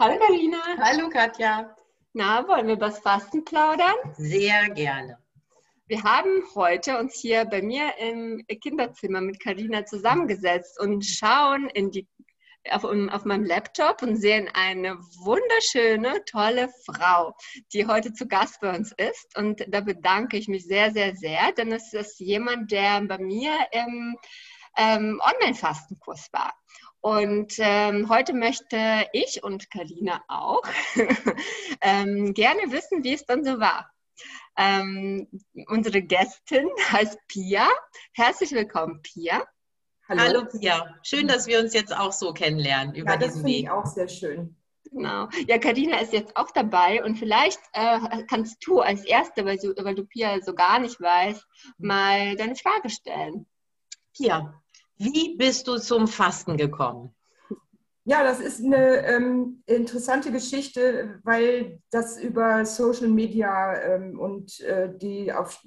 Hallo Karina. Hallo Katja. Na, wollen wir über das Fasten plaudern? Sehr gerne. Wir haben heute uns hier bei mir im Kinderzimmer mit Karina zusammengesetzt und schauen in die, auf, auf meinem Laptop und sehen eine wunderschöne, tolle Frau, die heute zu Gast bei uns ist. Und da bedanke ich mich sehr, sehr, sehr, denn es ist jemand, der bei mir im ähm, Online-Fastenkurs war. Und ähm, heute möchte ich und Karina auch ähm, gerne wissen, wie es dann so war. Ähm, unsere Gästin heißt Pia. Herzlich willkommen, Pia. Hallo. Hallo Pia. Schön, dass wir uns jetzt auch so kennenlernen über ja, das diesen Weg. Ich auch sehr schön. Genau. Ja, Karina ist jetzt auch dabei und vielleicht äh, kannst du als Erste, weil du, weil du Pia so gar nicht weißt, mal deine Frage stellen. Pia, wie bist du zum Fasten gekommen? Ja, das ist eine ähm, interessante Geschichte, weil das über Social Media ähm, und äh, die auf,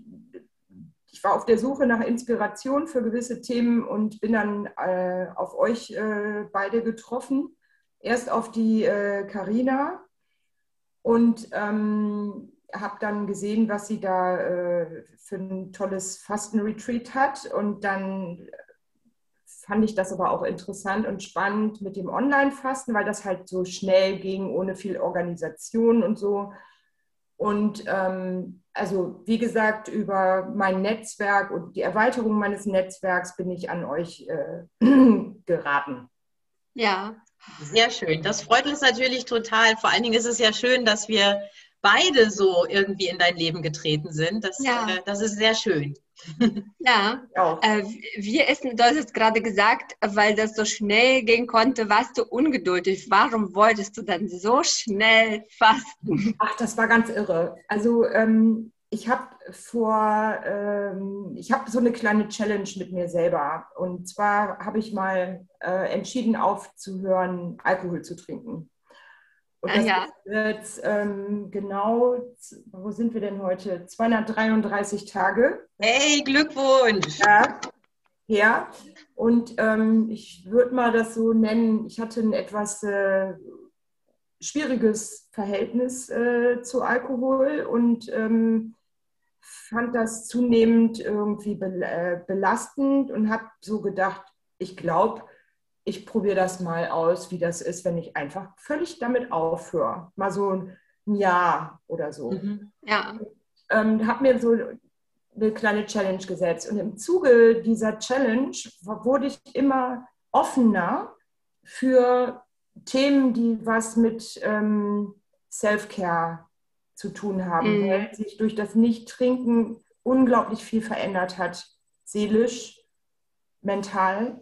ich war auf der Suche nach Inspiration für gewisse Themen und bin dann äh, auf euch äh, beide getroffen. Erst auf die Karina äh, und ähm, habe dann gesehen, was sie da äh, für ein tolles Fastenretreat hat und dann fand ich das aber auch interessant und spannend mit dem Online-Fasten, weil das halt so schnell ging, ohne viel Organisation und so. Und ähm, also, wie gesagt, über mein Netzwerk und die Erweiterung meines Netzwerks bin ich an euch äh, geraten. Ja. Sehr schön. Das freut uns natürlich total. Vor allen Dingen ist es ja schön, dass wir beide so irgendwie in dein Leben getreten sind. Das, ja. äh, das ist sehr schön. Ja, äh, wie ist, du hast jetzt gerade gesagt, weil das so schnell gehen konnte, warst du ungeduldig. Warum wolltest du dann so schnell fasten? Ach, das war ganz irre. Also ähm, ich habe vor, ähm, ich habe so eine kleine Challenge mit mir selber. Und zwar habe ich mal äh, entschieden, aufzuhören, Alkohol zu trinken. Und ah, das ja. ist jetzt ähm, genau, wo sind wir denn heute? 233 Tage. Hey, Glückwunsch! Ja, ja. und ähm, ich würde mal das so nennen, ich hatte ein etwas äh, schwieriges Verhältnis äh, zu Alkohol und ähm, fand das zunehmend irgendwie äh, belastend und habe so gedacht, ich glaube, ich probiere das mal aus, wie das ist, wenn ich einfach völlig damit aufhöre. Mal so ein Jahr oder so. Mhm. Ja. Ähm, habe mir so eine kleine Challenge gesetzt. Und im Zuge dieser Challenge wurde ich immer offener für Themen, die was mit ähm, Self-Care zu tun haben, mhm. weil sich durch das Nicht-Trinken unglaublich viel verändert hat, seelisch, mental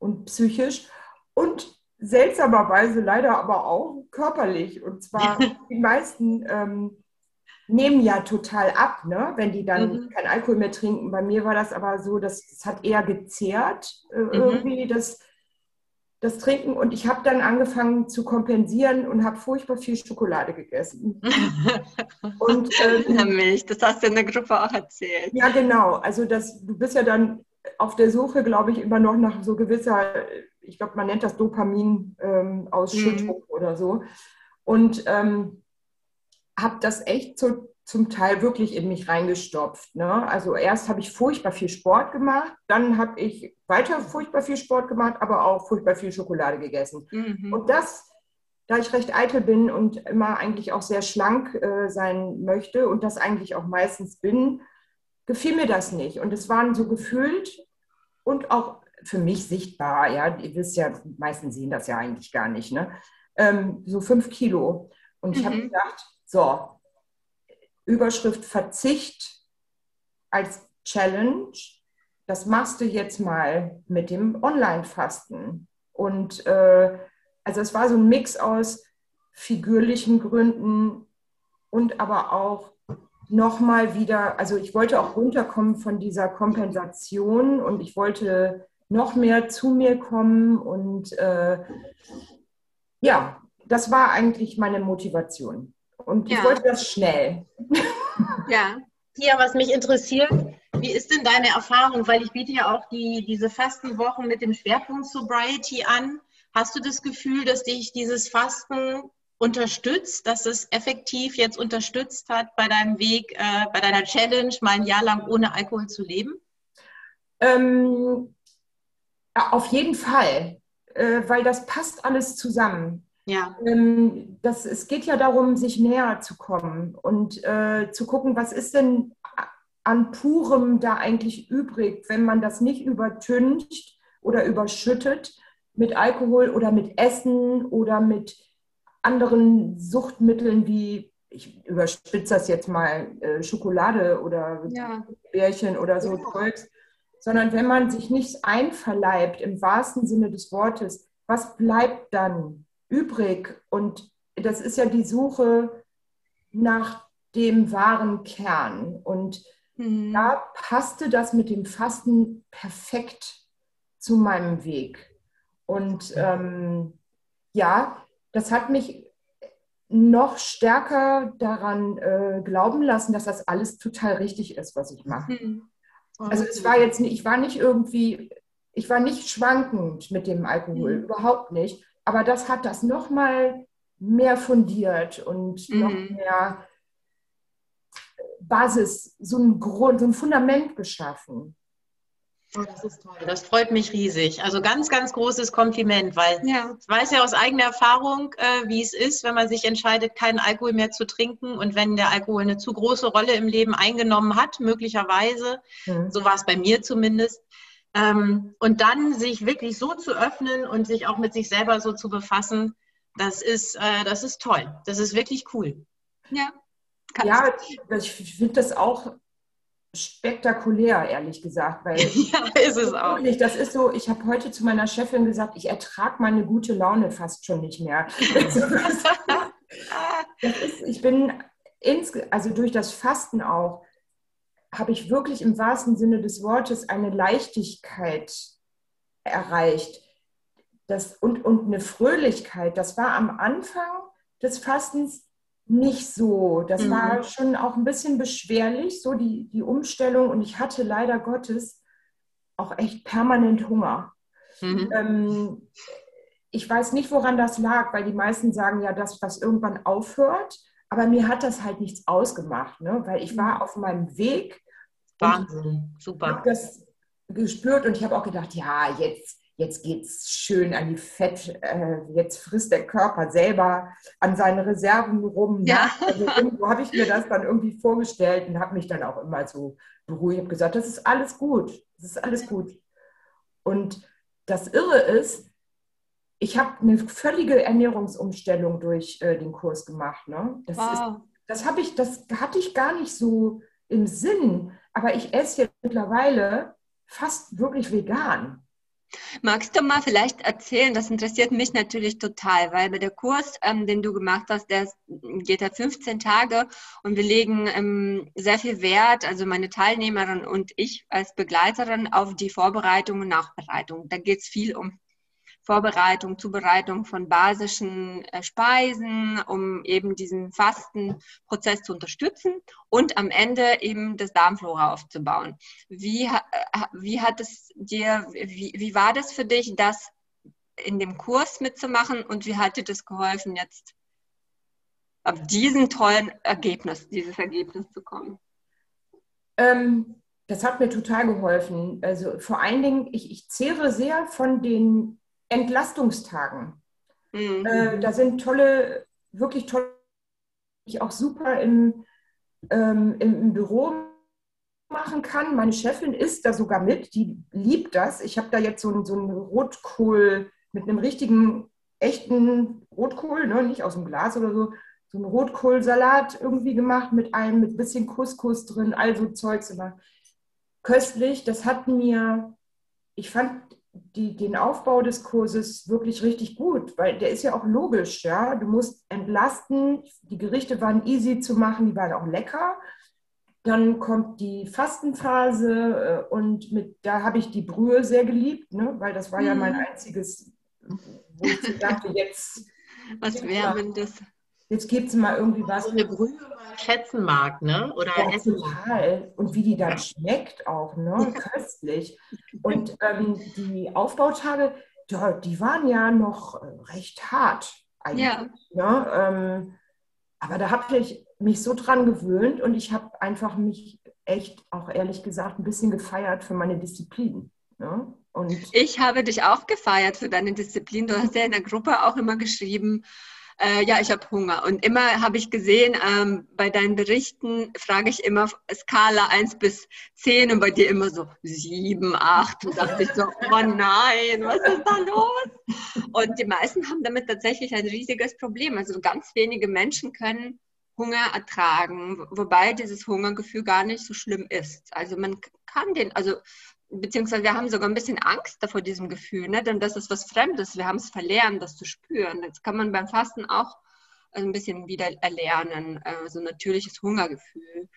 und psychisch und seltsamerweise leider aber auch körperlich. Und zwar die meisten ähm, nehmen ja total ab, ne? wenn die dann mhm. kein Alkohol mehr trinken. Bei mir war das aber so, dass es hat eher gezehrt äh, mhm. irgendwie das, das Trinken. Und ich habe dann angefangen zu kompensieren und habe furchtbar viel Schokolade gegessen. und ähm, Milch, das hast du in der Gruppe auch erzählt. Ja, genau. Also das, du bist ja dann auf der Suche, glaube ich, immer noch nach so gewisser, ich glaube, man nennt das Dopamin-Ausschüttung ähm, mhm. oder so. Und ähm, habe das echt so, zum Teil wirklich in mich reingestopft. Ne? Also erst habe ich furchtbar viel Sport gemacht, dann habe ich weiter furchtbar viel Sport gemacht, aber auch furchtbar viel Schokolade gegessen. Mhm. Und das, da ich recht eitel bin und immer eigentlich auch sehr schlank äh, sein möchte und das eigentlich auch meistens bin, gefiel mir das nicht. Und es waren so gefühlt und auch für mich sichtbar, ja, ihr wisst ja, die meisten sehen das ja eigentlich gar nicht, ne? Ähm, so fünf Kilo. Und ich mhm. habe gedacht, so, Überschrift Verzicht als Challenge, das machst du jetzt mal mit dem Online-Fasten. Und äh, also es war so ein Mix aus figürlichen Gründen und aber auch nochmal wieder, also ich wollte auch runterkommen von dieser Kompensation und ich wollte noch mehr zu mir kommen und äh, ja, das war eigentlich meine Motivation. Und ich ja. wollte das schnell. Ja. Ja, was mich interessiert, wie ist denn deine Erfahrung? Weil ich biete ja auch die, diese Fastenwochen mit dem Schwerpunkt Sobriety an. Hast du das Gefühl, dass dich dieses Fasten unterstützt, dass es effektiv jetzt unterstützt hat bei deinem Weg, äh, bei deiner Challenge, mal ein Jahr lang ohne Alkohol zu leben? Ähm, auf jeden Fall, äh, weil das passt alles zusammen. Ja. Ähm, das, es geht ja darum, sich näher zu kommen und äh, zu gucken, was ist denn an Purem da eigentlich übrig, wenn man das nicht übertüncht oder überschüttet mit Alkohol oder mit Essen oder mit anderen Suchtmitteln wie, ich überspitze das jetzt mal, äh, Schokolade oder ja. Bärchen oder so ja. Zeugs, sondern wenn man sich nichts einverleibt im wahrsten Sinne des Wortes, was bleibt dann übrig? Und das ist ja die Suche nach dem wahren Kern. Und mhm. da passte das mit dem Fasten perfekt zu meinem Weg. Und ähm, ja, das hat mich noch stärker daran äh, glauben lassen, dass das alles total richtig ist, was ich mache. Mhm. Also es war jetzt nicht, ich war nicht irgendwie, ich war nicht schwankend mit dem Alkohol, mhm. überhaupt nicht. Aber das hat das noch mal mehr fundiert und mhm. noch mehr Basis, so ein Grund, so ein Fundament geschaffen. Oh, das ist toll. Das freut mich riesig. Also ganz, ganz großes Kompliment, weil ja. ich weiß ja aus eigener Erfahrung, äh, wie es ist, wenn man sich entscheidet, keinen Alkohol mehr zu trinken und wenn der Alkohol eine zu große Rolle im Leben eingenommen hat, möglicherweise, mhm. so war es bei mir zumindest, ähm, und dann sich wirklich so zu öffnen und sich auch mit sich selber so zu befassen, das ist, äh, das ist toll. Das ist wirklich cool. Ja. Ja, ich finde das auch spektakulär, ehrlich gesagt. Weil ja, ist es auch. Das ist so, ich habe heute zu meiner Chefin gesagt, ich ertrage meine gute Laune fast schon nicht mehr. ist, ich bin ins, also durch das Fasten auch, habe ich wirklich im wahrsten Sinne des Wortes eine Leichtigkeit erreicht. Das, und, und eine Fröhlichkeit. Das war am Anfang des Fastens nicht so. Das mhm. war schon auch ein bisschen beschwerlich, so die, die Umstellung. Und ich hatte leider Gottes auch echt permanent Hunger. Mhm. Ähm, ich weiß nicht, woran das lag, weil die meisten sagen ja, dass das irgendwann aufhört. Aber mir hat das halt nichts ausgemacht, ne? weil ich war mhm. auf meinem Weg. Wahnsinn, super. Ich habe das gespürt und ich habe auch gedacht, ja, jetzt jetzt geht es schön an die Fett, äh, jetzt frisst der Körper selber an seine Reserven rum. Ne? Ja. Also irgendwo habe ich mir das dann irgendwie vorgestellt und habe mich dann auch immer so beruhigt, habe gesagt, das ist alles gut, das ist alles gut. Und das Irre ist, ich habe eine völlige Ernährungsumstellung durch äh, den Kurs gemacht. Ne? Das, wow. das, ich, das hatte ich gar nicht so im Sinn, aber ich esse jetzt mittlerweile fast wirklich vegan. Magst du mal vielleicht erzählen, das interessiert mich natürlich total, weil bei der Kurs, ähm, den du gemacht hast, der geht ja 15 Tage und wir legen ähm, sehr viel Wert, also meine Teilnehmerin und ich als Begleiterin, auf die Vorbereitung und Nachbereitung. Da geht es viel um Vorbereitung, Zubereitung von basischen äh, Speisen, um eben diesen Fastenprozess zu unterstützen und am Ende eben das Darmflora aufzubauen. Wie, äh, wie hat es dir, wie, wie war das für dich, das in dem Kurs mitzumachen und wie hat dir das geholfen, jetzt auf diesen tollen Ergebnis, dieses Ergebnis zu kommen? Ähm, das hat mir total geholfen. Also vor allen Dingen, ich, ich zehre sehr von den Entlastungstagen. Mhm. Äh, da sind tolle, wirklich tolle, ich auch super im, ähm, im, Büro machen kann. Meine Chefin ist da sogar mit, die liebt das. Ich habe da jetzt so einen so Rotkohl mit einem richtigen, echten Rotkohl, ne, nicht aus dem Glas oder so, so einen Rotkohlsalat irgendwie gemacht mit einem, mit ein bisschen Couscous drin, also Zeugs immer. Köstlich, das hat mir, ich fand die, den Aufbau des Kurses wirklich richtig gut, weil der ist ja auch logisch, ja. Du musst entlasten, die Gerichte waren easy zu machen, die waren auch lecker. Dann kommt die Fastenphase äh, und mit, da habe ich die Brühe sehr geliebt, ne? weil das war ja mein mhm. einziges, wo ich dachte, jetzt. Was wäre, wenn das Jetzt gibt es mal irgendwie was. So eine Brühe man schätzen mag, ne? Oder ja, essen total. Und wie die dann schmeckt auch, ne? Köstlich. Und ähm, die Aufbautage, die, die waren ja noch äh, recht hart. Eigentlich, ja. Ne? Ähm, aber da habe ich mich so dran gewöhnt und ich habe einfach mich echt, auch ehrlich gesagt, ein bisschen gefeiert für meine Disziplin. Ne? Und ich habe dich auch gefeiert für deine Disziplin. Du hast ja in der Gruppe auch immer geschrieben, äh, ja, ich habe Hunger. Und immer habe ich gesehen, ähm, bei deinen Berichten frage ich immer Skala 1 bis 10 und bei dir immer so 7, 8. Und dachte ich so, oh nein, was ist da los? Und die meisten haben damit tatsächlich ein riesiges Problem. Also ganz wenige Menschen können Hunger ertragen, wobei dieses Hungergefühl gar nicht so schlimm ist. Also man kann den, also beziehungsweise wir haben sogar ein bisschen Angst davor diesem Gefühl, ne? denn das ist was Fremdes. Wir haben es verlernt, das zu spüren. Das kann man beim Fasten auch ein bisschen wieder erlernen, äh, so ein natürliches Hungergefühl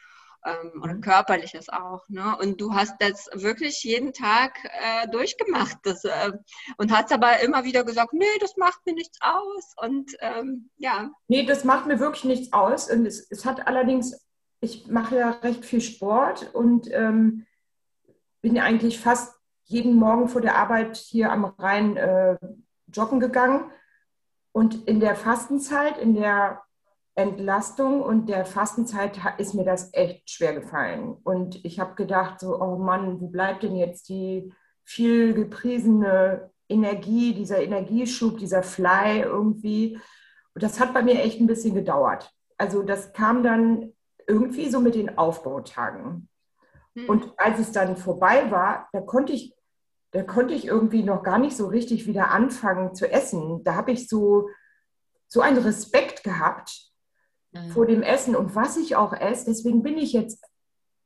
ähm, oder mhm. körperliches auch. Ne? Und du hast das wirklich jeden Tag äh, durchgemacht das, äh, und hast aber immer wieder gesagt, nee, das macht mir nichts aus. Und ähm, ja. Nee, das macht mir wirklich nichts aus. Und es, es hat allerdings, ich mache ja recht viel Sport und ähm, bin eigentlich fast jeden Morgen vor der Arbeit hier am Rhein äh, joggen gegangen. Und in der Fastenzeit, in der Entlastung und der Fastenzeit ist mir das echt schwer gefallen. Und ich habe gedacht, so, oh Mann, wo bleibt denn jetzt die viel gepriesene Energie, dieser Energieschub, dieser Fly irgendwie? Und das hat bei mir echt ein bisschen gedauert. Also das kam dann irgendwie so mit den Aufbautagen. Mhm. Und als es dann vorbei war, da konnte ich, da konnte ich irgendwie noch gar nicht so richtig wieder anfangen zu essen. Da habe ich so, so einen Respekt gehabt mhm. vor dem Essen und was ich auch esse. Deswegen bin ich jetzt,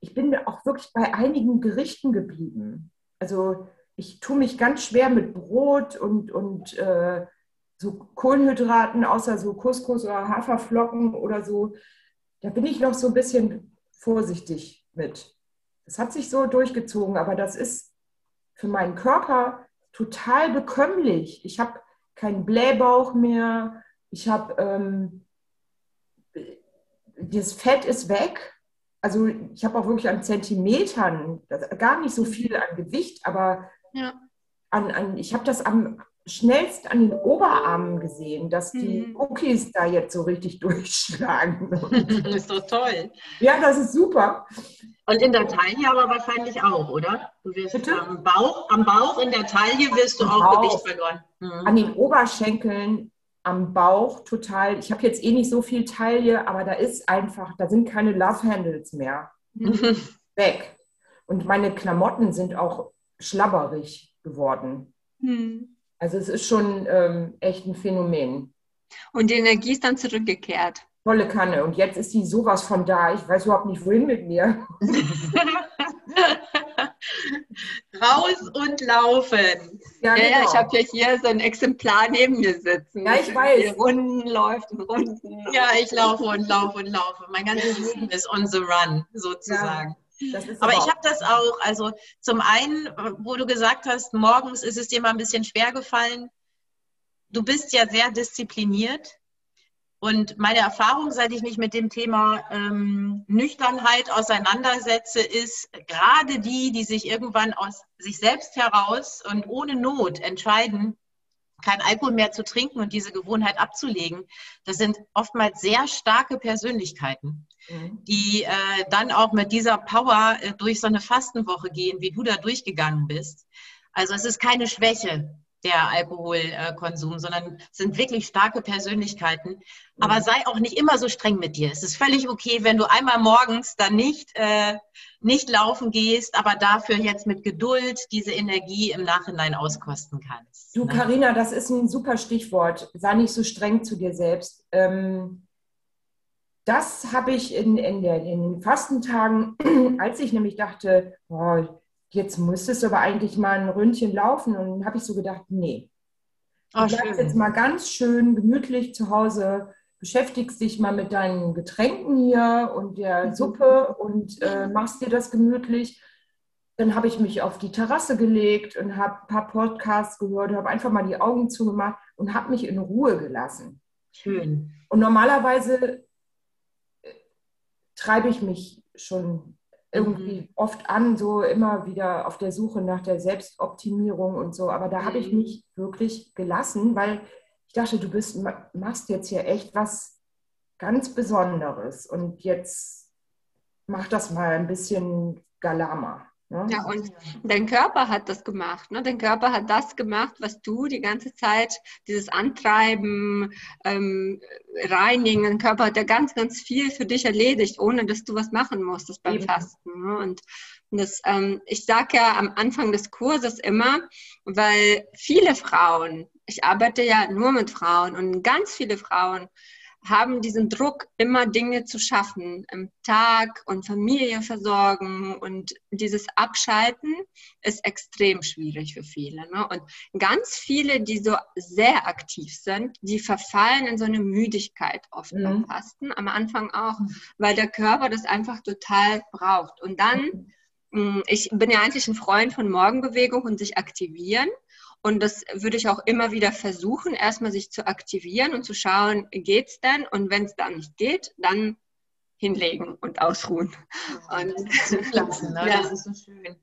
ich bin auch wirklich bei einigen Gerichten geblieben. Also ich tue mich ganz schwer mit Brot und, und äh, so Kohlenhydraten, außer so Couscous oder Haferflocken oder so. Da bin ich noch so ein bisschen vorsichtig mit. Das hat sich so durchgezogen, aber das ist für meinen Körper total bekömmlich. Ich habe keinen Blähbauch mehr. Ich habe, ähm, das Fett ist weg. Also ich habe auch wirklich an Zentimetern, gar nicht so viel an Gewicht, aber ja. an, an, ich habe das am schnellst an den Oberarmen gesehen, dass die mhm. Cookies da jetzt so richtig durchschlagen. das ist doch toll. Ja, das ist super. Und in der Taille aber wahrscheinlich auch, oder? Du wirst Bitte? am Bauch, am Bauch in der Taille wirst du am auch Bauch. Gewicht verloren. Mhm. An den Oberschenkeln, am Bauch total. Ich habe jetzt eh nicht so viel Taille, aber da ist einfach, da sind keine Love Handles mehr. Mhm. Weg. Und meine Klamotten sind auch schlabberig geworden. Mhm. Also es ist schon ähm, echt ein Phänomen. Und die Energie ist dann zurückgekehrt. Volle Kanne. Und jetzt ist die sowas von da. Ich weiß überhaupt nicht, wohin mit mir. Raus und laufen. Ja, ja, genau. ich habe ja hier so ein Exemplar neben mir sitzen. Ja, ich weiß. Runden läuft und Runden. Ja, ich laufe und laufe und laufe. Mein ganzes Leben ist on the run, sozusagen. Ja. Aber ich habe das auch. Also zum einen, wo du gesagt hast, morgens ist es dir mal ein bisschen schwer gefallen. Du bist ja sehr diszipliniert. Und meine Erfahrung, seit ich mich mit dem Thema ähm, Nüchternheit auseinandersetze, ist, gerade die, die sich irgendwann aus sich selbst heraus und ohne Not entscheiden, kein Alkohol mehr zu trinken und diese Gewohnheit abzulegen, das sind oftmals sehr starke Persönlichkeiten, mhm. die äh, dann auch mit dieser Power äh, durch so eine Fastenwoche gehen, wie du da durchgegangen bist. Also es ist keine Schwäche, der Alkoholkonsum, sondern sind wirklich starke Persönlichkeiten. Aber mhm. sei auch nicht immer so streng mit dir. Es ist völlig okay, wenn du einmal morgens dann nicht, äh, nicht laufen gehst, aber dafür jetzt mit Geduld diese Energie im Nachhinein auskosten kannst. Du, Karina, das ist ein super Stichwort. Sei nicht so streng zu dir selbst. Ähm, das habe ich in, in, der, in den Fastentagen, als ich nämlich dachte, boah, jetzt müsstest du aber eigentlich mal ein Ründchen laufen. Und dann habe ich so gedacht, nee. Du oh, bleibst jetzt mal ganz schön gemütlich zu Hause, beschäftigst dich mal mit deinen Getränken hier und der mhm. Suppe und äh, machst dir das gemütlich. Dann habe ich mich auf die Terrasse gelegt und habe ein paar Podcasts gehört, habe einfach mal die Augen zugemacht und habe mich in Ruhe gelassen. Schön. Und normalerweise äh, treibe ich mich schon irgendwie mhm. oft an, so immer wieder auf der Suche nach der Selbstoptimierung und so. Aber da habe ich mhm. mich wirklich gelassen, weil ich dachte, du bist, machst jetzt hier echt was ganz Besonderes und jetzt mach das mal ein bisschen Galama. Ne? Ja, und dein Körper hat das gemacht. Ne? Dein Körper hat das gemacht, was du die ganze Zeit, dieses Antreiben, ähm, Reinigen, dein Körper hat ja ganz, ganz viel für dich erledigt, ohne dass du was machen musstest beim Eben. Fasten. Ne? Und das, ähm, ich sage ja am Anfang des Kurses immer, weil viele Frauen, ich arbeite ja nur mit Frauen und ganz viele Frauen haben diesen Druck, immer Dinge zu schaffen im Tag und Familie versorgen und dieses Abschalten ist extrem schwierig für viele. Ne? Und ganz viele, die so sehr aktiv sind, die verfallen in so eine Müdigkeit oft mhm. beim Fasten, am Anfang auch, weil der Körper das einfach total braucht. Und dann, mhm. ich bin ja eigentlich ein Freund von Morgenbewegung und sich aktivieren. Und das würde ich auch immer wieder versuchen, erstmal sich zu aktivieren und zu schauen, geht es denn? Und wenn es dann nicht geht, dann hinlegen und ausruhen. Und lassen, ne? ja. das ist so schön.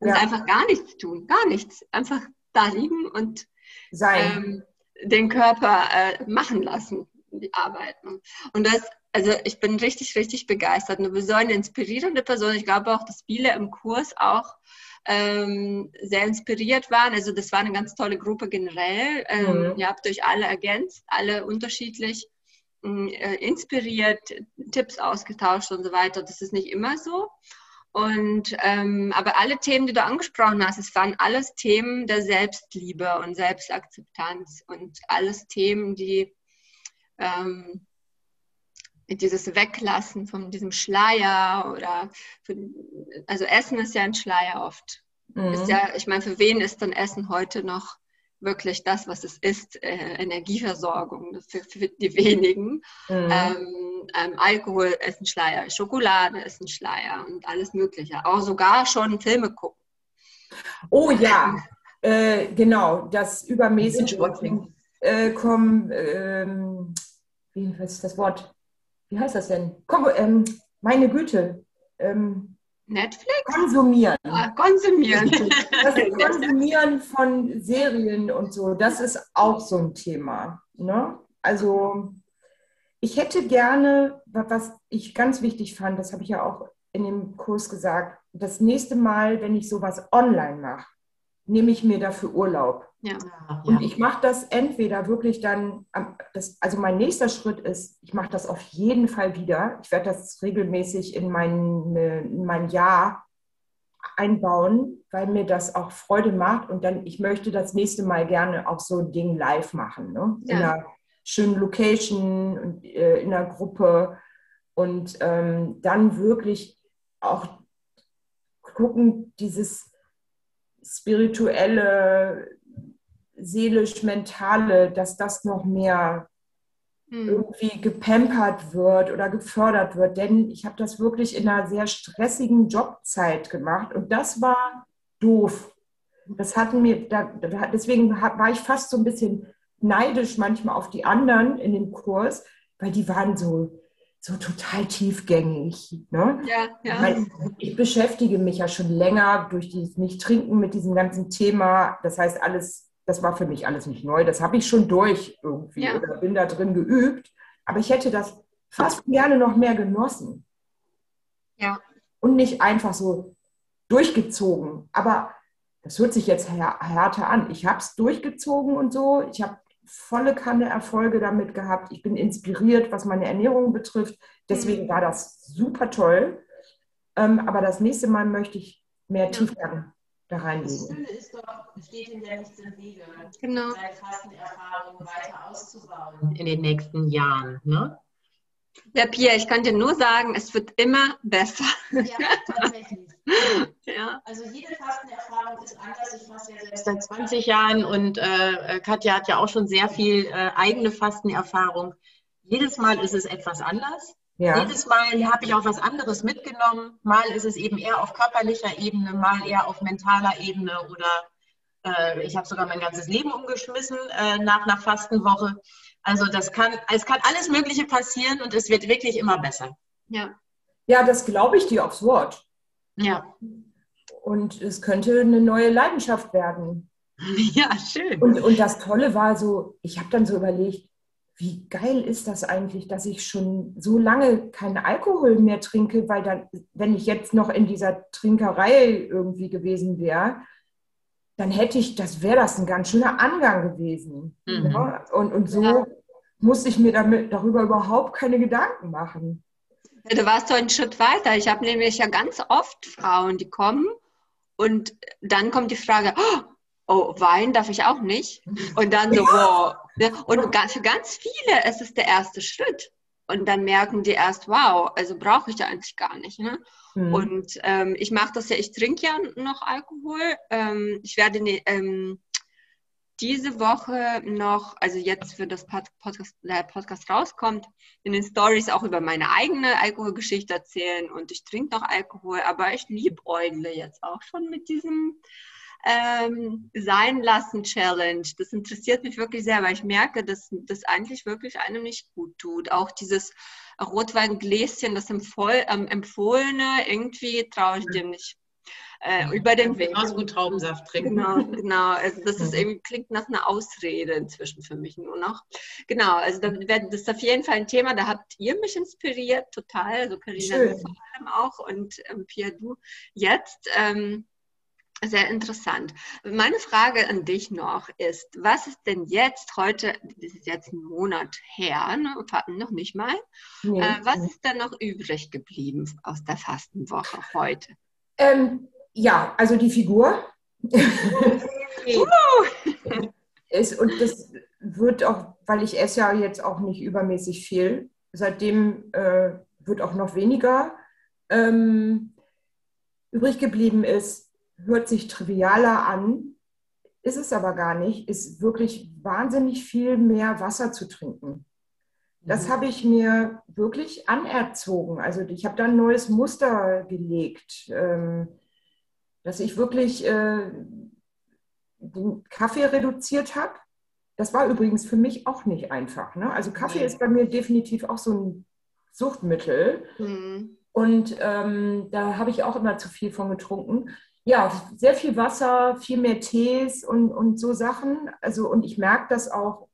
Und ja. einfach gar nichts tun, gar nichts. Einfach da liegen und ähm, den Körper äh, machen lassen, die Arbeiten. Und das, also ich bin richtig, richtig begeistert. Du bist so eine inspirierende Person. Ich glaube auch, dass viele im Kurs auch ähm, sehr inspiriert waren. Also das war eine ganz tolle Gruppe generell. Ähm, mhm. Ihr habt euch alle ergänzt, alle unterschiedlich äh, inspiriert, Tipps ausgetauscht und so weiter. Das ist nicht immer so. Und ähm, aber alle Themen, die du angesprochen hast, es waren alles Themen der Selbstliebe und Selbstakzeptanz und alles Themen, die ähm, dieses Weglassen von diesem Schleier oder für, also Essen ist ja ein Schleier oft. Mhm. Ist ja, ich meine, für wen ist dann Essen heute noch wirklich das, was es ist, äh, Energieversorgung für, für, die wenigen. Mhm. Ähm, ähm, Alkohol ist ein Schleier, Schokolade ist ein Schleier und alles Mögliche. Auch sogar schon Filme gucken. Oh ja, äh, genau, das übermäßig äh, kommen, ähm, wie ist das Wort? Wie heißt das denn? Komm, ähm, meine Güte. Ähm, Netflix? Konsumieren. Ah, konsumieren. Das Konsumieren von Serien und so, das ist auch so ein Thema. Ne? Also ich hätte gerne, was ich ganz wichtig fand, das habe ich ja auch in dem Kurs gesagt, das nächste Mal, wenn ich sowas online mache, nehme ich mir dafür Urlaub. Ja. Und ich mache das entweder wirklich dann, das, also mein nächster Schritt ist, ich mache das auf jeden Fall wieder. Ich werde das regelmäßig in mein, in mein Jahr einbauen, weil mir das auch Freude macht. Und dann, ich möchte das nächste Mal gerne auch so ein Ding live machen. Ne? Ja. In einer schönen Location und äh, in einer Gruppe. Und ähm, dann wirklich auch gucken, dieses spirituelle, seelisch-mentale, dass das noch mehr mhm. irgendwie gepampert wird oder gefördert wird. Denn ich habe das wirklich in einer sehr stressigen Jobzeit gemacht und das war doof. Das hatten mir, da, deswegen war ich fast so ein bisschen neidisch manchmal auf die anderen in dem Kurs, weil die waren so so total tiefgängig. Ne? Ja, ja. Weil ich beschäftige mich ja schon länger durch dieses Nicht-Trinken mit diesem ganzen Thema. Das heißt, alles, das war für mich alles nicht neu. Das habe ich schon durch irgendwie ja. oder bin da drin geübt. Aber ich hätte das fast gerne noch mehr genossen. Ja. Und nicht einfach so durchgezogen. Aber das hört sich jetzt härter an. Ich habe es durchgezogen und so. Ich habe volle Kanne Erfolge damit gehabt. Ich bin inspiriert, was meine Ernährung betrifft. Deswegen mhm. war das super toll. Ähm, aber das nächste Mal möchte ich mehr ja. Tiefgang da reinlegen. Das Schöne ist doch, es steht in der nichts im Wege, genau. seine Fastenerfahrung weiter auszubauen in den nächsten Jahren. Ne? Ja, Pia, ich kann dir nur sagen, es wird immer besser. Ja, tatsächlich. ja. Also jede Fastenerfahrung ist anders. Ich faste ja selbst seit 20 Jahren und äh, Katja hat ja auch schon sehr viel äh, eigene Fastenerfahrung. Jedes Mal ist es etwas anders. Ja. Jedes Mal habe ich auch was anderes mitgenommen. Mal ist es eben eher auf körperlicher Ebene, mal eher auf mentaler Ebene oder äh, ich habe sogar mein ganzes Leben umgeschmissen äh, nach einer Fastenwoche. Also das kann, es kann alles Mögliche passieren und es wird wirklich immer besser. Ja. Ja, das glaube ich dir aufs Wort. Ja. Und es könnte eine neue Leidenschaft werden. Ja, schön. Und, und das Tolle war so, ich habe dann so überlegt, wie geil ist das eigentlich, dass ich schon so lange keinen Alkohol mehr trinke, weil dann, wenn ich jetzt noch in dieser Trinkerei irgendwie gewesen wäre, dann hätte ich, das wäre das ein ganz schöner Angang gewesen. Mhm. Ja? Und, und so ja. musste ich mir damit, darüber überhaupt keine Gedanken machen. Du warst so einen Schritt weiter. Ich habe nämlich ja ganz oft Frauen, die kommen und dann kommt die Frage, oh, oh, Wein darf ich auch nicht. Und dann so, wow. Und für ganz viele ist es der erste Schritt. Und dann merken die erst, wow, also brauche ich ja eigentlich gar nicht. Ne? Mhm. Und ähm, ich mache das ja, ich trinke ja noch Alkohol. Ähm, ich werde ne, ähm, diese Woche noch, also jetzt, wenn das Podcast, der Podcast rauskommt, in den Stories auch über meine eigene Alkoholgeschichte erzählen. Und ich trinke noch Alkohol, aber ich liebäugle jetzt auch schon mit diesem ähm, Sein lassen Challenge. Das interessiert mich wirklich sehr, weil ich merke, dass das eigentlich wirklich einem nicht gut tut. Auch dieses Rotweingläschen, das empfohl, ähm, empfohlene, irgendwie traue ich dem nicht. Äh, über den Weg. Genauso gut Traubensaft trinken. Genau, genau. Also das ist irgendwie, klingt nach einer Ausrede inzwischen für mich nur noch. Genau, also das ist auf jeden Fall ein Thema, da habt ihr mich inspiriert, total. Also Carina vor allem auch und ähm, Pia, du jetzt. Ähm, sehr interessant. Meine Frage an dich noch ist, was ist denn jetzt heute, das ist jetzt ein Monat her, ne, noch nicht mal, nee, äh, was ist denn noch übrig geblieben aus der Fastenwoche heute? Ähm, ja, also die Figur. ist, und das wird auch, weil ich esse ja jetzt auch nicht übermäßig viel, seitdem äh, wird auch noch weniger ähm, übrig geblieben ist hört sich trivialer an, ist es aber gar nicht, ist wirklich wahnsinnig viel mehr Wasser zu trinken. Das mhm. habe ich mir wirklich anerzogen. Also ich habe da ein neues Muster gelegt, ähm, dass ich wirklich äh, den Kaffee reduziert habe. Das war übrigens für mich auch nicht einfach. Ne? Also Kaffee ist bei mir definitiv auch so ein Suchtmittel. Mhm. Und ähm, da habe ich auch immer zu viel von getrunken ja, sehr viel Wasser, viel mehr Tees und, und so Sachen. Also, und ich merke das auch,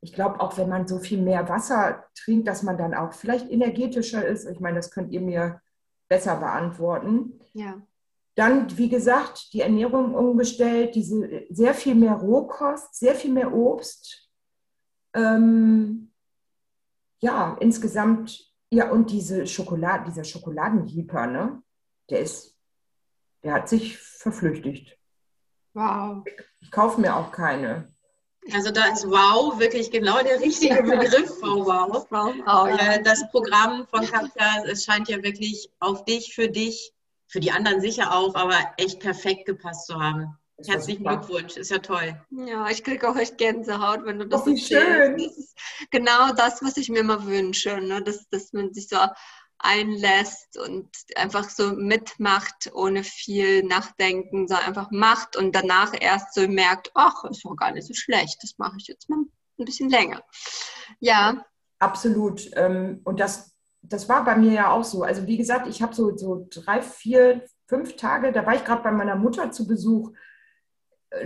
ich glaube auch, wenn man so viel mehr Wasser trinkt, dass man dann auch vielleicht energetischer ist. Ich meine, das könnt ihr mir besser beantworten. Ja. Dann, wie gesagt, die Ernährung umgestellt, diese sehr viel mehr Rohkost, sehr viel mehr Obst. Ähm, ja, insgesamt, ja, und diese Schokolade, dieser Schokoladenjeeper, ne? Der ist der hat sich verflüchtigt. Wow. Ich kaufe mir auch keine. Also da ist Wow wirklich genau der richtige Begriff für Wow. wow. Äh, das Programm von Katja, es scheint ja wirklich auf dich, für dich, für die anderen sicher auch, aber echt perfekt gepasst zu haben. Herzlichen Glückwunsch, ist ja toll. Ja, ich kriege auch echt Gänsehaut, wenn du das oh, erzählst. Schön. Das ist genau das, was ich mir immer wünsche, ne? dass, dass man sich so einlässt und einfach so mitmacht, ohne viel Nachdenken, sondern einfach macht und danach erst so merkt, ach, ist doch gar nicht so schlecht, das mache ich jetzt mal ein bisschen länger. Ja. Absolut. Ähm, und das, das war bei mir ja auch so. Also wie gesagt, ich habe so, so drei, vier, fünf Tage, da war ich gerade bei meiner Mutter zu Besuch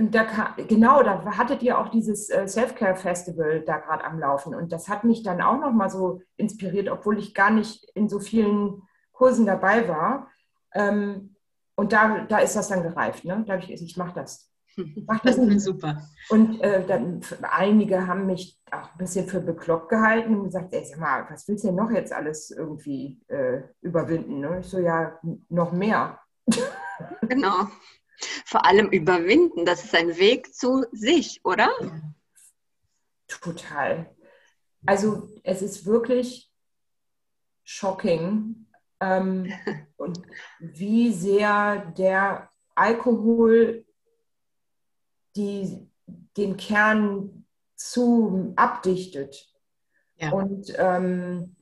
da, genau, da hattet ihr auch dieses äh, Self-Care-Festival da gerade am Laufen. Und das hat mich dann auch nochmal so inspiriert, obwohl ich gar nicht in so vielen Kursen dabei war. Ähm, und da, da ist das dann gereift. Ne? Da habe ich, ich mache das. Mach das ist super. Und äh, dann, einige haben mich auch ein bisschen für bekloppt gehalten und gesagt, ey, sag mal, was willst du denn noch jetzt alles irgendwie äh, überwinden? Ne? Ich so, ja, noch mehr. Genau. Vor allem überwinden, das ist ein Weg zu sich, oder? Total. Also es ist wirklich shocking, ähm, und wie sehr der Alkohol die, den Kern zu abdichtet. Ja. Und ähm,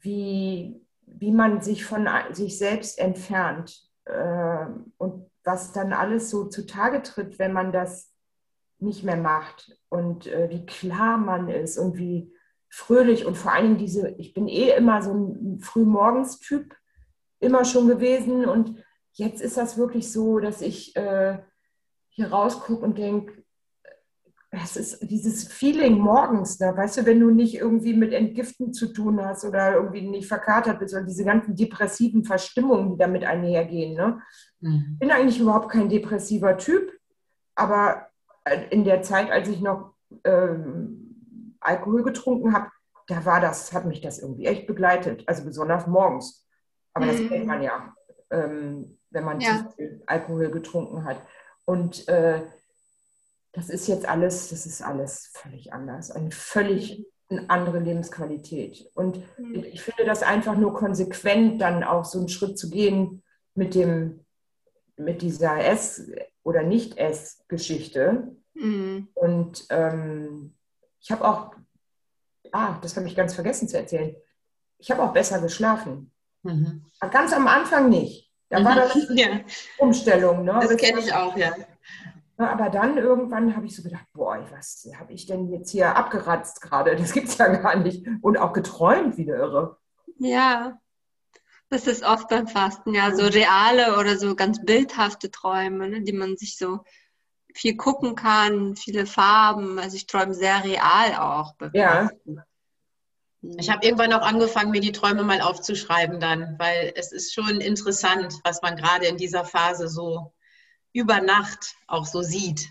wie, wie man sich von sich selbst entfernt. Äh, und was dann alles so zutage tritt, wenn man das nicht mehr macht und äh, wie klar man ist und wie fröhlich und vor allem diese, ich bin eh immer so ein hier rausgucke und denke, es ist dieses Feeling morgens, da, weißt du, wenn du nicht irgendwie mit Entgiften zu tun hast oder irgendwie nicht verkatert bist und diese ganzen depressiven Verstimmungen, die damit einhergehen. Ne? Mhm. bin eigentlich überhaupt kein depressiver Typ, aber äh, in der Zeit, als ich noch ähm, Alkohol getrunken habe, da war das, hat mich das irgendwie echt begleitet, also besonders morgens. Aber mhm. das kennt man ja, ähm, wenn man ja. zu viel Alkohol getrunken hat. Und äh, das ist jetzt alles, das ist alles völlig anders. Eine völlig eine andere Lebensqualität. Und mhm. ich finde das einfach nur konsequent, dann auch so einen Schritt zu gehen mit dem, mit dieser S- oder Nicht-S-Geschichte. Mhm. Und ähm, ich habe auch, ah, das habe ich ganz vergessen zu erzählen. Ich habe auch besser geschlafen. Mhm. Ganz am Anfang nicht. Da war das ja. Umstellung. Ne? Das kenne ich auch, ja. Aber dann irgendwann habe ich so gedacht, boah, was habe ich denn jetzt hier abgeratzt gerade? Das gibt es ja gar nicht. Und auch geträumt wie eine Irre. Ja, das ist oft beim Fasten, ja, so reale oder so ganz bildhafte Träume, ne, die man sich so viel gucken kann, viele Farben. Also ich träume sehr real auch. Ja. Ich habe irgendwann auch angefangen, mir die Träume mal aufzuschreiben dann, weil es ist schon interessant, was man gerade in dieser Phase so über Nacht auch so sieht.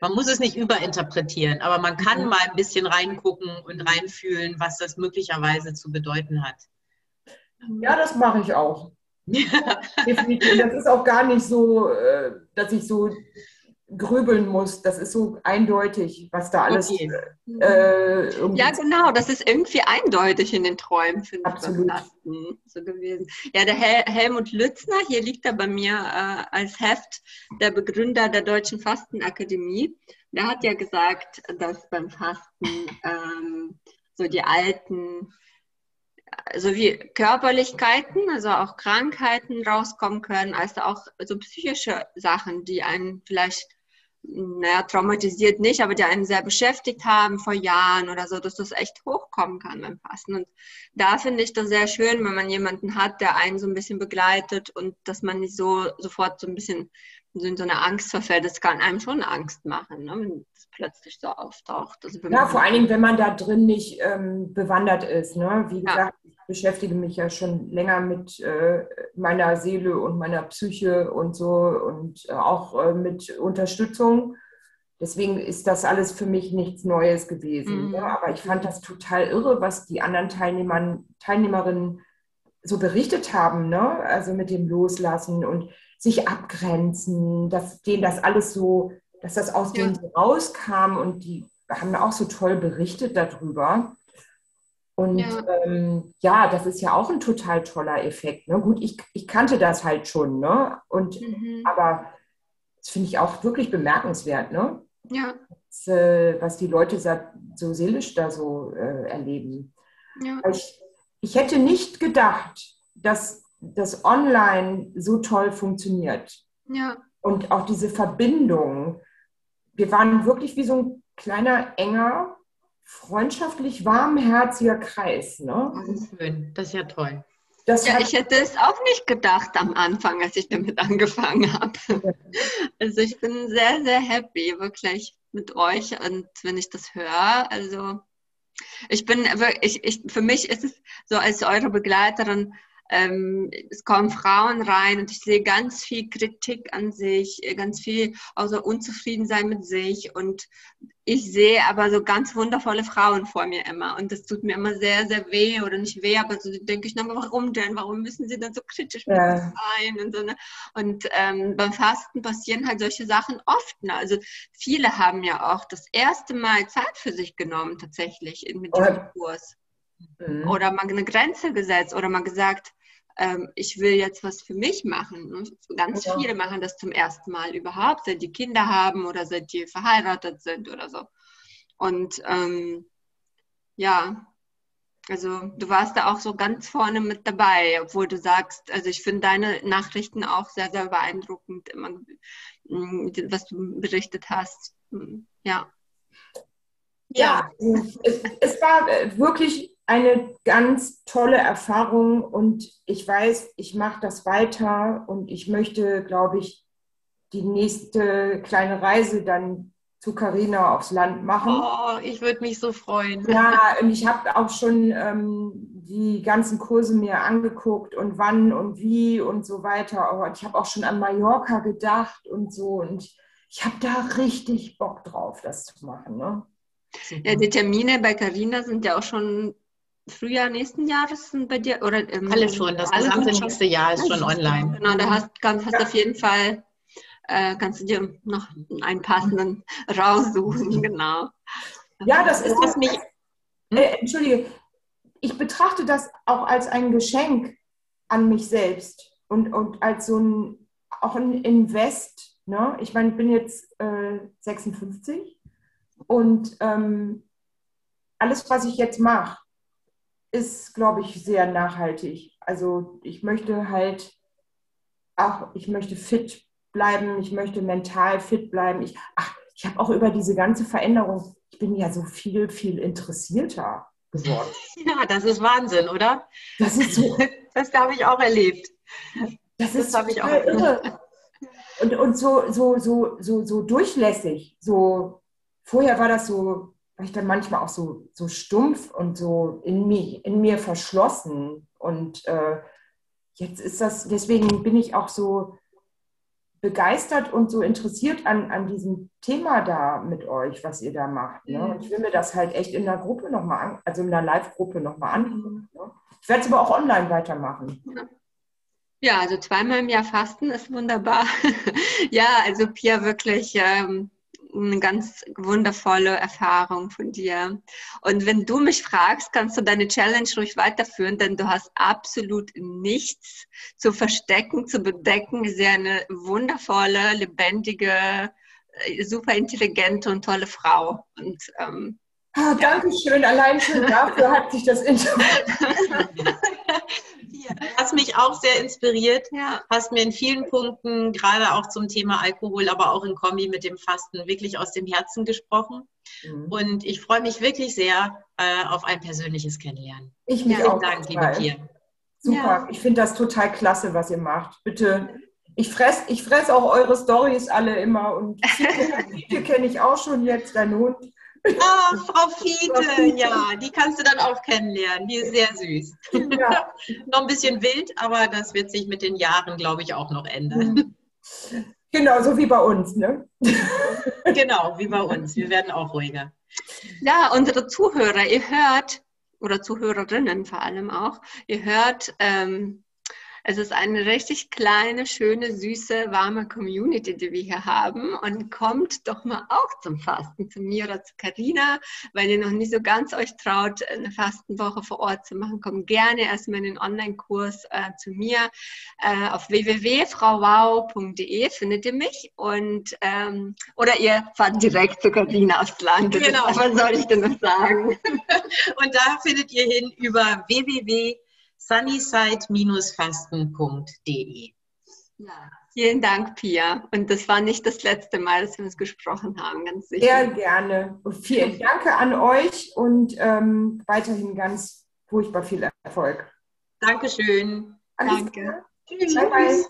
Man muss es nicht überinterpretieren, aber man kann mhm. mal ein bisschen reingucken und reinfühlen, was das möglicherweise zu bedeuten hat. Ja, das mache ich auch. Definitiv. Das ist auch gar nicht so, äh, dass ich so grübeln muss. Das ist so eindeutig, was da alles. Okay. Äh, ja, genau, das ist irgendwie eindeutig in den Träumen, finde ich. Absolut. So gewesen. Ja, der Hel Helmut Lützner, hier liegt er bei mir äh, als Heft, der Begründer der Deutschen Fastenakademie. Der hat ja gesagt, dass beim Fasten ähm, so die alten so wie Körperlichkeiten, also auch Krankheiten rauskommen können, als auch so psychische Sachen, die einen vielleicht naja, traumatisiert nicht, aber die einen sehr beschäftigt haben vor Jahren oder so, dass das echt hochkommen kann beim Fasten. Und da finde ich das sehr schön, wenn man jemanden hat, der einen so ein bisschen begleitet und dass man nicht so sofort so ein bisschen in so eine Angst verfällt. Das kann einem schon Angst machen, ne, wenn das plötzlich so auftaucht. Also ja, vor allen Dingen, wenn man da drin nicht ähm, bewandert ist. Ne? Wie gesagt, ja. ich beschäftige mich ja schon länger mit äh, meiner Seele und meiner Psyche und so und äh, auch äh, mit Unterstützung. Deswegen ist das alles für mich nichts Neues gewesen. Mhm. Ja? Aber ich fand das total irre, was die anderen Teilnehmern, Teilnehmerinnen so berichtet haben, ne? also mit dem Loslassen und sich abgrenzen, dass denen das alles so, dass das aus ja. denen rauskam und die haben auch so toll berichtet darüber. Und ja. Ähm, ja, das ist ja auch ein total toller Effekt. Ne? Gut, ich, ich kannte das halt schon, ne? Und mhm. aber das finde ich auch wirklich bemerkenswert, ne? Ja. Das, äh, was die Leute so seelisch da so äh, erleben. Ja. Ich, ich hätte nicht gedacht, dass das online so toll funktioniert. Ja. Und auch diese Verbindung. Wir waren wirklich wie so ein kleiner, enger, freundschaftlich warmherziger Kreis. Ne? Das ist schön, das ist ja toll. Das ja, ich hätte es auch nicht gedacht am Anfang, als ich damit angefangen habe. Also ich bin sehr, sehr happy, wirklich mit euch. Und wenn ich das höre, also ich bin, ich, ich, für mich ist es so als eure Begleiterin ähm, es kommen Frauen rein und ich sehe ganz viel Kritik an sich, ganz viel außer Unzufriedensein mit sich und ich sehe aber so ganz wundervolle Frauen vor mir immer und das tut mir immer sehr, sehr weh oder nicht weh, aber so denke ich, na, warum denn? Warum müssen sie dann so kritisch mit ja. sein? Und, so, ne? und ähm, beim Fasten passieren halt solche Sachen oft. Ne? Also viele haben ja auch das erste Mal Zeit für sich genommen tatsächlich mit diesem Kurs. Mhm. Oder mal eine Grenze gesetzt oder mal gesagt, ähm, ich will jetzt was für mich machen. Und ganz ja. viele machen das zum ersten Mal überhaupt, seit die Kinder haben oder seit die verheiratet sind oder so. Und ähm, ja, also du warst da auch so ganz vorne mit dabei, obwohl du sagst, also ich finde deine Nachrichten auch sehr, sehr beeindruckend, immer, mm, was du berichtet hast. Mm, ja. Ja, es, es war wirklich eine ganz tolle Erfahrung und ich weiß, ich mache das weiter und ich möchte, glaube ich, die nächste kleine Reise dann zu Carina aufs Land machen. Oh, ich würde mich so freuen. Ja, und ich habe auch schon ähm, die ganzen Kurse mir angeguckt und wann und wie und so weiter. Und ich habe auch schon an Mallorca gedacht und so. Und ich habe da richtig Bock drauf, das zu machen. Ne? Ja, die Termine bei Carina sind ja auch schon Frühjahr nächsten Jahres sind bei dir? Oder, ähm, alle schon, das gesamte nächste Jahr ist schon online. Genau, da hast, du ja. auf jeden Fall äh, kannst du dir noch einen passenden raussuchen, genau. Ja, das ist was mich. Äh, Entschuldige, ich betrachte das auch als ein Geschenk an mich selbst und, und als so ein auch ein Invest. Ne? Ich meine, ich bin jetzt äh, 56 und ähm, alles, was ich jetzt mache, ist, glaube ich, sehr nachhaltig. Also ich möchte halt auch, ich möchte fit bleiben, ich möchte mental fit bleiben. Ich, ach, ich habe auch über diese ganze Veränderung, ich bin ja so viel, viel interessierter geworden. Ja, das ist Wahnsinn, oder? Das ist so. Das habe ich auch erlebt. Das, das habe ich auch irre. Und, und so, so, so, so, so durchlässig. So, vorher war das so, war ich dann manchmal auch so, so stumpf und so in, mich, in mir verschlossen. Und äh, jetzt ist das, deswegen bin ich auch so begeistert und so interessiert an, an diesem Thema da mit euch, was ihr da macht. Ne? Und ich will mir das halt echt in der Gruppe nochmal an, also in der Live-Gruppe nochmal angucken. Ne? Ich werde es aber auch online weitermachen. Ja, also zweimal im Jahr fasten ist wunderbar. ja, also Pia wirklich ähm, eine ganz wundervolle Erfahrung von dir. Und wenn du mich fragst, kannst du deine Challenge ruhig weiterführen, denn du hast absolut nichts zu verstecken, zu bedecken. Sie ist eine wundervolle, lebendige, äh, super intelligente und tolle Frau. Und ähm, Ah, Dankeschön. Allein schon dafür hat sich das Interview. hast mich auch sehr inspiriert. Ja. Hast mir in vielen Punkten, gerade auch zum Thema Alkohol, aber auch in Kombi mit dem Fasten, wirklich aus dem Herzen gesprochen. Mhm. Und ich freue mich wirklich sehr äh, auf ein persönliches Kennenlernen. Ich mich Vielen auch. Dank, liebe Pia. Super. Ja. Ich finde das total klasse, was ihr macht. Bitte ich fresse ich fress auch eure Stories alle immer und die kenne ich auch schon jetzt, dein Hund. Ah, Frau Fiete, ja, die kannst du dann auch kennenlernen. Die ist sehr süß. Ja. noch ein bisschen wild, aber das wird sich mit den Jahren, glaube ich, auch noch ändern. Genau, so wie bei uns, ne? genau, wie bei uns. Wir werden auch ruhiger. Ja, unsere Zuhörer, ihr hört, oder Zuhörerinnen vor allem auch, ihr hört, ähm, es ist eine richtig kleine, schöne, süße, warme Community, die wir hier haben. Und kommt doch mal auch zum Fasten, zu mir oder zu Karina. Wenn ihr noch nicht so ganz euch traut, eine Fastenwoche vor Ort zu machen, kommt gerne erstmal in den Online-Kurs äh, zu mir. Äh, auf www.frauwow.de findet ihr mich. Und, ähm, oder ihr fahrt direkt zu Karina aufs Land. Genau. Was soll ich denn noch sagen? Und da findet ihr hin über www sunnyside-fasten.de. Ja, vielen Dank, Pia. Und das war nicht das letzte Mal, dass wir uns gesprochen haben, ganz sicher. Sehr gerne. Und vielen Dank an euch und ähm, weiterhin ganz furchtbar viel Erfolg. Dankeschön. Alles Danke. Tschüss. Bye, bye.